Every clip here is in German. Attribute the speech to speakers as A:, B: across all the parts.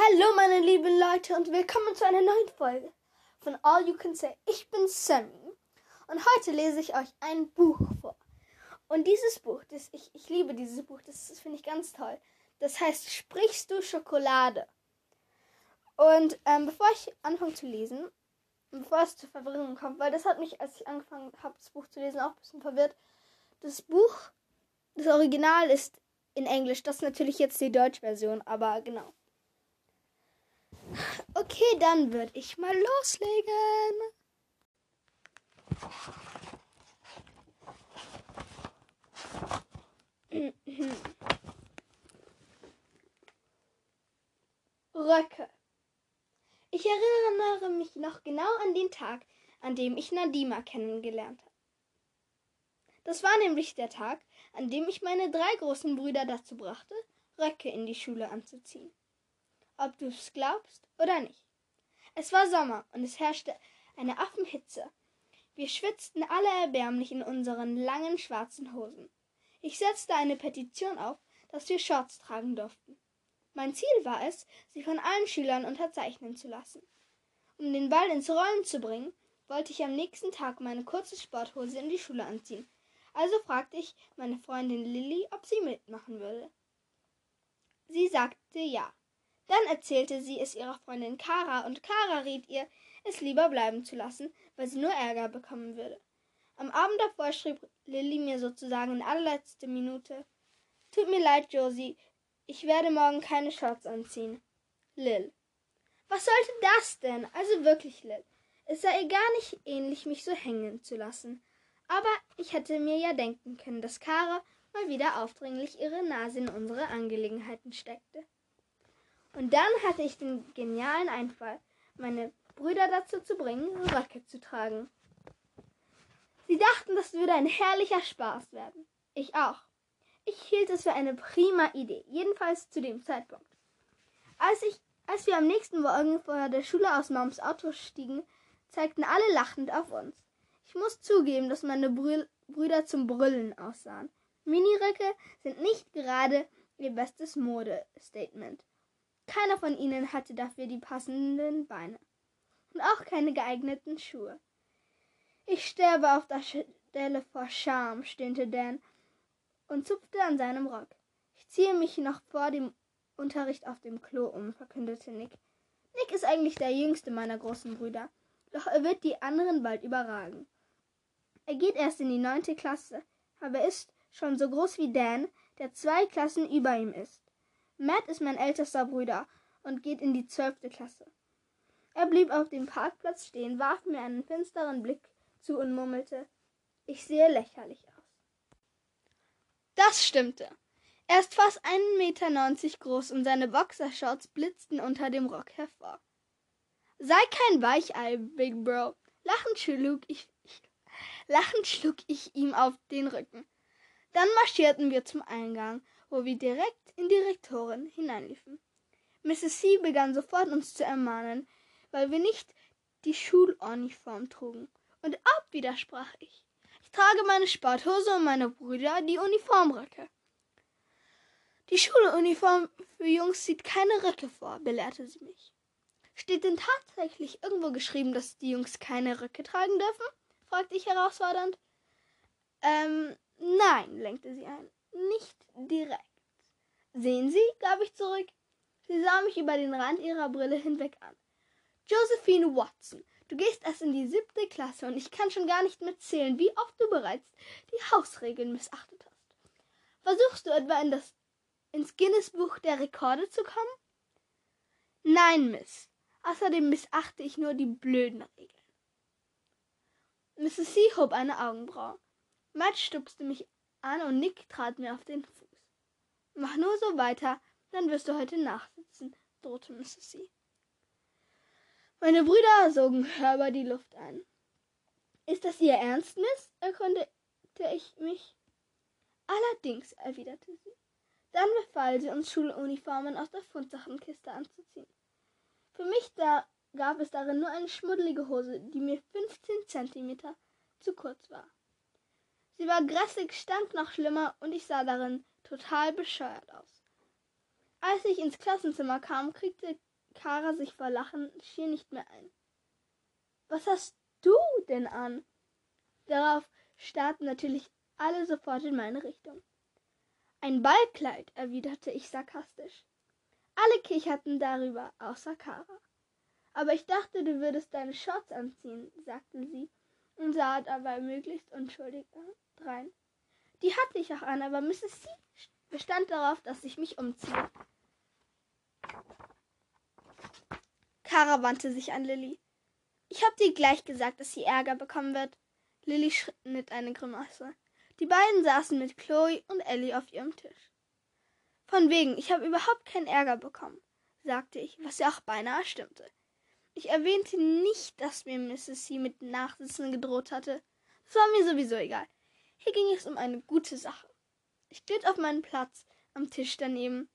A: Hallo meine lieben Leute und willkommen zu einer neuen Folge von All You Can Say. Ich bin Sammy und heute lese ich euch ein Buch vor. Und dieses Buch, das, ich, ich liebe dieses Buch, das, das finde ich ganz toll. Das heißt Sprichst du Schokolade? Und ähm, bevor ich anfange zu lesen, bevor es zur Verwirrung kommt, weil das hat mich, als ich angefangen habe, das Buch zu lesen, auch ein bisschen verwirrt. Das Buch, das Original ist in Englisch, das ist natürlich jetzt die Deutschversion, aber genau. Okay, dann würde ich mal loslegen. Röcke. Ich erinnere mich noch genau an den Tag, an dem ich Nadima kennengelernt habe. Das war nämlich der Tag, an dem ich meine drei großen Brüder dazu brachte, Röcke in die Schule anzuziehen ob du es glaubst oder nicht. Es war Sommer und es herrschte eine Affenhitze. Wir schwitzten alle erbärmlich in unseren langen schwarzen Hosen. Ich setzte eine Petition auf, dass wir Shorts tragen durften. Mein Ziel war es, sie von allen Schülern unterzeichnen zu lassen. Um den Ball ins Rollen zu bringen, wollte ich am nächsten Tag meine kurze Sporthose in die Schule anziehen. Also fragte ich meine Freundin Lilly, ob sie mitmachen würde. Sie sagte ja. Dann erzählte sie es ihrer Freundin Kara und Kara riet ihr, es lieber bleiben zu lassen, weil sie nur Ärger bekommen würde. Am Abend davor schrieb Lilly mir sozusagen in allerletzter Minute Tut mir leid, Josie, ich werde morgen keine Shorts anziehen. Lil. Was sollte das denn? Also wirklich, Lil. Es sei ihr gar nicht ähnlich, mich so hängen zu lassen. Aber ich hätte mir ja denken können, dass Kara mal wieder aufdringlich ihre Nase in unsere Angelegenheiten steckte. Und dann hatte ich den genialen Einfall, meine Brüder dazu zu bringen, Röcke zu tragen. Sie dachten, das würde ein herrlicher Spaß werden. Ich auch. Ich hielt es für eine prima Idee, jedenfalls zu dem Zeitpunkt. Als, ich, als wir am nächsten Morgen vor der Schule aus Moms Auto stiegen, zeigten alle lachend auf uns. Ich muss zugeben, dass meine Brü Brüder zum Brüllen aussahen. Miniröcke sind nicht gerade ihr bestes Modestatement. Keiner von ihnen hatte dafür die passenden Beine und auch keine geeigneten Schuhe. Ich sterbe auf der Stelle vor Scham, stöhnte Dan und zupfte an seinem Rock. Ich ziehe mich noch vor dem Unterricht auf dem Klo um, verkündete Nick. Nick ist eigentlich der jüngste meiner großen Brüder, doch er wird die anderen bald überragen. Er geht erst in die neunte Klasse, aber er ist schon so groß wie Dan, der zwei Klassen über ihm ist. Matt ist mein ältester Bruder und geht in die zwölfte Klasse. Er blieb auf dem Parkplatz stehen, warf mir einen finsteren Blick zu und murmelte, ich sehe lächerlich aus. Das stimmte. Er ist fast einen Meter neunzig groß und seine Boxershorts blitzten unter dem Rock hervor. Sei kein Weichei, Big Bro. Lachend schlug ich, lachend schlug ich ihm auf den Rücken. Dann marschierten wir zum Eingang wo wir direkt in die Rektorin hineinliefen. Mrs. C begann sofort uns zu ermahnen, weil wir nicht die Schuluniform trugen. Und ab, widersprach ich. Ich trage meine Sporthose und meine Brüder die Uniformröcke. Die Schuluniform für Jungs sieht keine Röcke vor, belehrte sie mich. Steht denn tatsächlich irgendwo geschrieben, dass die Jungs keine Röcke tragen dürfen? fragte ich herausfordernd. Ähm, nein, lenkte sie ein nicht direkt. Sehen Sie, gab ich zurück. Sie sah mich über den Rand ihrer Brille hinweg an. Josephine Watson, du gehst erst in die siebte Klasse und ich kann schon gar nicht mehr zählen, wie oft du bereits die Hausregeln missachtet hast. Versuchst du etwa in das, ins Guinness-Buch der Rekorde zu kommen? Nein, Miss. Außerdem missachte ich nur die blöden Regeln. Mrs. C. hob eine Augenbraue. Matt stupste mich an und Nick trat mir auf den Fuß. Mach nur so weiter, dann wirst du heute nachsitzen, drohte Mrs. C. Meine Brüder sogen hörbar die Luft ein. Ist das Ihr Ernst, Miss? erkundigte ich mich. Allerdings, erwiderte sie. Dann befahl sie uns Schuluniformen aus der Fundsachenkiste anzuziehen. Für mich da gab es darin nur eine schmuddelige Hose, die mir 15 Zentimeter zu kurz war. Sie war grässig, stank noch schlimmer und ich sah darin total bescheuert aus. Als ich ins Klassenzimmer kam, kriegte Kara sich vor Lachen schier nicht mehr ein. Was hast du denn an? Darauf starrten natürlich alle sofort in meine Richtung. Ein Ballkleid, erwiderte ich sarkastisch. Alle kicherten darüber, außer Kara. Aber ich dachte, du würdest deine Shorts anziehen, sagte sie und sah dabei möglichst unschuldig drein. Die hatte ich auch an, aber Mrs. C bestand darauf, dass ich mich umziehe. Kara wandte sich an Lilly. Ich hab dir gleich gesagt, dass sie Ärger bekommen wird. Lilly schnitt eine Grimasse. Die beiden saßen mit Chloe und Ellie auf ihrem Tisch. Von wegen, ich habe überhaupt keinen Ärger bekommen, sagte ich, was ja auch beinahe stimmte. Ich erwähnte nicht, dass mir Mrs. C mit Nachsitzen gedroht hatte. Das war mir sowieso egal. Hier ging es um eine gute Sache. Ich glitt auf meinen Platz am Tisch daneben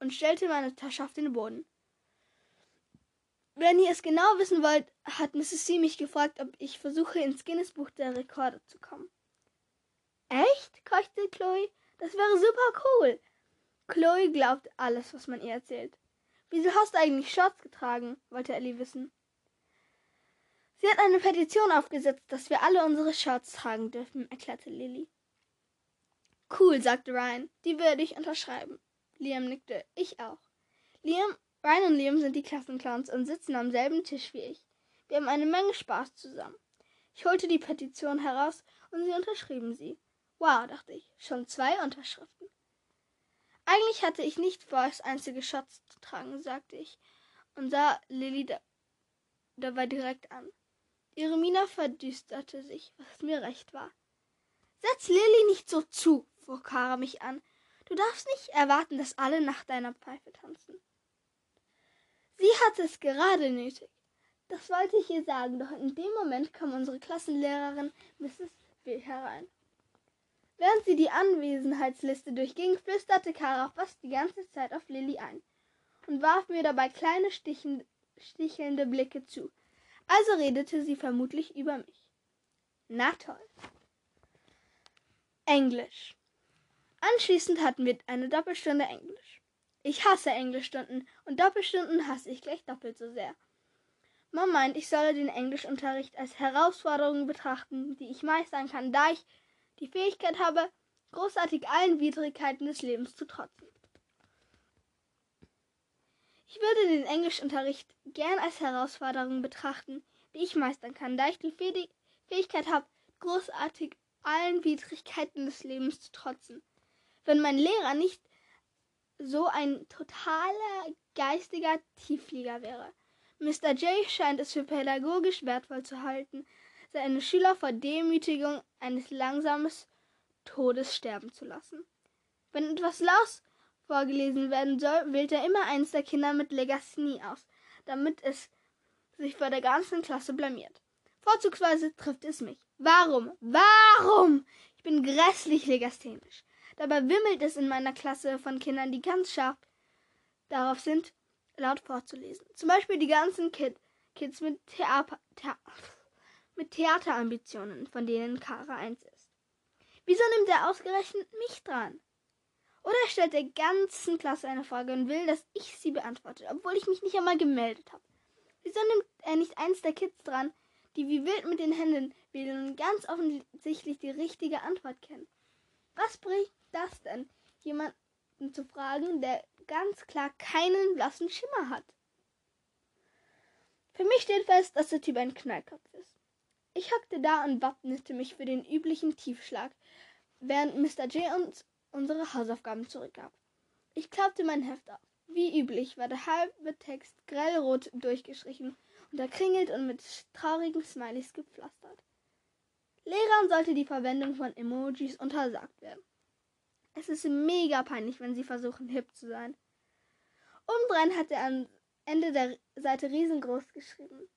A: und stellte meine Tasche auf den Boden. Wenn ihr es genau wissen wollt, hat Mrs. C mich gefragt, ob ich versuche, ins Guinness-Buch der Rekorde zu kommen. Echt? keuchte Chloe. Das wäre super cool. Chloe glaubt alles, was man ihr erzählt. Wieso hast du eigentlich Shorts getragen? wollte Ellie wissen. Sie hat eine Petition aufgesetzt, dass wir alle unsere Shorts tragen dürfen, erklärte Lily. Cool, sagte Ryan. Die würde ich unterschreiben. Liam nickte. Ich auch. Liam, Ryan und Liam sind die Klassenclowns und sitzen am selben Tisch wie ich. Wir haben eine Menge Spaß zusammen. Ich holte die Petition heraus und sie unterschrieben sie. Wow, dachte ich, schon zwei Unterschriften. Eigentlich hatte ich nicht vor, es einzige Schatz zu tragen, sagte ich und sah Lilly da dabei direkt an. Ihre Miene verdüsterte sich, was mir recht war. Setz Lilly nicht so zu, fuhr Kara mich an. Du darfst nicht erwarten, dass alle nach deiner Pfeife tanzen. Sie hatte es gerade nötig. Das wollte ich ihr sagen, doch in dem Moment kam unsere Klassenlehrerin Mrs. W. herein. Während sie die Anwesenheitsliste durchging, flüsterte Kara fast die ganze Zeit auf Lilly ein und warf mir dabei kleine stichelnde Blicke zu. Also redete sie vermutlich über mich. Na toll. Englisch. Anschließend hatten wir eine Doppelstunde Englisch. Ich hasse Englischstunden und Doppelstunden hasse ich gleich doppelt so sehr. Mom meint, ich solle den Englischunterricht als Herausforderung betrachten, die ich meistern kann, da ich die Fähigkeit habe, großartig allen Widrigkeiten des Lebens zu trotzen. Ich würde den Englischunterricht gern als Herausforderung betrachten, die ich meistern kann, da ich die Fähigkeit habe, großartig allen Widrigkeiten des Lebens zu trotzen. Wenn mein Lehrer nicht so ein totaler geistiger Tiefflieger wäre. Mr. J scheint es für pädagogisch wertvoll zu halten, seine Schüler vor Demütigung eines langsamen Todes sterben zu lassen. Wenn etwas Laus vorgelesen werden soll, wählt er immer eins der Kinder mit Legasthenie aus, damit es sich vor der ganzen Klasse blamiert. Vorzugsweise trifft es mich. Warum? Warum? Ich bin grässlich legasthenisch. Dabei wimmelt es in meiner Klasse von Kindern, die ganz scharf darauf sind, laut vorzulesen. Zum Beispiel die ganzen Kid Kids mit Theater, Thea mit Theaterambitionen, von denen Kara eins ist. Wieso nimmt er ausgerechnet mich dran? Oder er stellt der ganzen Klasse eine Frage und will, dass ich sie beantworte, obwohl ich mich nicht einmal gemeldet habe. Wieso nimmt er nicht eins der Kids dran, die wie wild mit den Händen wählen und ganz offensichtlich die richtige Antwort kennen? Was bringt das denn, jemanden zu fragen, der ganz klar keinen blassen Schimmer hat? Für mich steht fest, dass der Typ ein Knallkopf ist. Ich hockte da und wappnete mich für den üblichen Tiefschlag, während Mr. J uns unsere Hausaufgaben zurückgab. Ich klappte mein Heft auf. Wie üblich war der halbe Text grellrot durchgestrichen, unterkringelt und mit traurigen Smileys gepflastert. Lehrern sollte die Verwendung von Emojis untersagt werden. Es ist mega peinlich, wenn sie versuchen, hip zu sein. Obendrein hat er am Ende der Seite riesengroß geschrieben.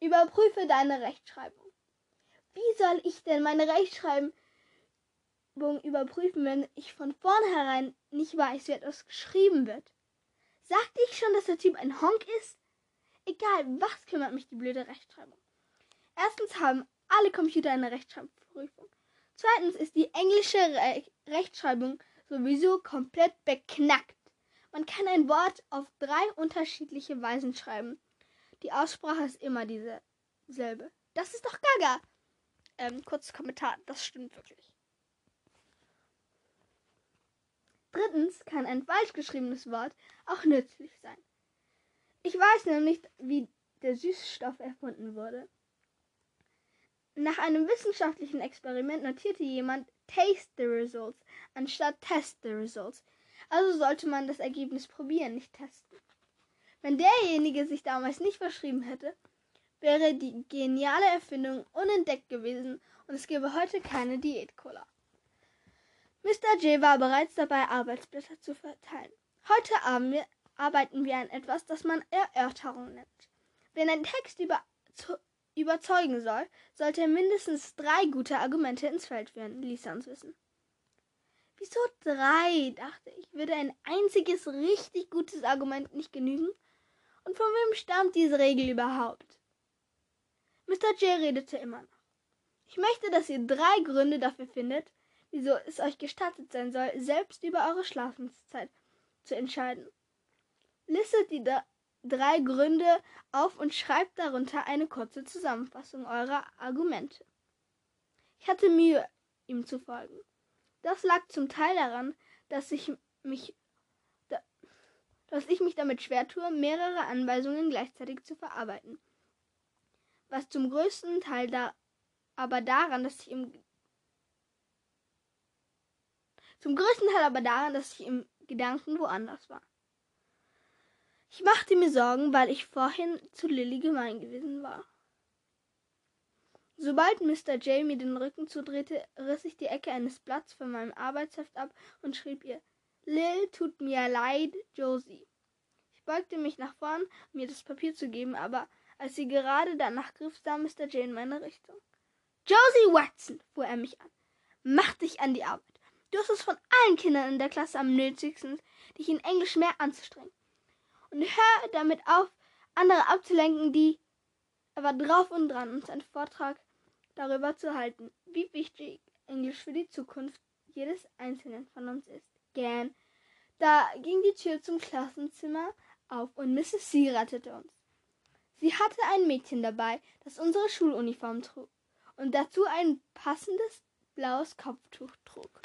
A: Überprüfe deine Rechtschreibung. Wie soll ich denn meine Rechtschreibung überprüfen, wenn ich von vornherein nicht weiß, wie etwas geschrieben wird? Sagte ich schon, dass der Typ ein Honk ist? Egal, was kümmert mich die blöde Rechtschreibung. Erstens haben alle Computer eine Rechtschreibprüfung. Zweitens ist die englische Re Rechtschreibung sowieso komplett beknackt. Man kann ein Wort auf drei unterschiedliche Weisen schreiben. Die Aussprache ist immer dieselbe. Das ist doch Gaga. Ähm, kurzes Kommentar, das stimmt wirklich. Drittens kann ein falsch geschriebenes Wort auch nützlich sein. Ich weiß nämlich, wie der Süßstoff erfunden wurde. Nach einem wissenschaftlichen Experiment notierte jemand Taste the results anstatt Test the results. Also sollte man das Ergebnis probieren, nicht testen. Wenn derjenige sich damals nicht verschrieben hätte, wäre die geniale Erfindung unentdeckt gewesen und es gäbe heute keine Diät-Cola. Mr. J war bereits dabei, Arbeitsblätter zu verteilen. Heute arbeiten wir an etwas, das man Erörterung nennt. Wenn ein Text über, überzeugen soll, sollte er mindestens drei gute Argumente ins Feld führen, ließ er uns wissen. Wieso drei? dachte ich. Würde ein einziges richtig gutes Argument nicht genügen? Und von wem stammt diese Regel überhaupt? Mr. J redete immer noch. Ich möchte, dass ihr drei Gründe dafür findet, wieso es euch gestattet sein soll, selbst über eure Schlafenszeit zu entscheiden. Listet die drei Gründe auf und schreibt darunter eine kurze Zusammenfassung eurer Argumente. Ich hatte Mühe, ihm zu folgen. Das lag zum Teil daran, dass ich mich dass ich mich damit schwer tue, mehrere Anweisungen gleichzeitig zu verarbeiten. Was zum größten Teil da aber daran, dass ich im zum größten Teil aber daran, dass ich im Gedanken woanders war. Ich machte mir Sorgen, weil ich vorhin zu Lilly gemein gewesen war. Sobald Mr. J mir den Rücken zudrehte, riss ich die Ecke eines Blatts von meinem Arbeitsheft ab und schrieb ihr Lil tut mir leid, Josie. Ich beugte mich nach vorn, um mir das Papier zu geben, aber als sie gerade danach griff, sah Mr. J in meine Richtung. Josie Watson, fuhr er mich an, mach dich an die Arbeit. Du hast es von allen Kindern in der Klasse am nötigsten, dich in Englisch mehr anzustrengen und hör damit auf, andere abzulenken, die. Er war drauf und dran, uns einen Vortrag darüber zu halten, wie wichtig Englisch für die Zukunft jedes Einzelnen von uns ist. Gern. Da ging die Tür zum Klassenzimmer auf und Mrs. C rettete uns. Sie hatte ein Mädchen dabei, das unsere Schuluniform trug und dazu ein passendes blaues Kopftuch trug.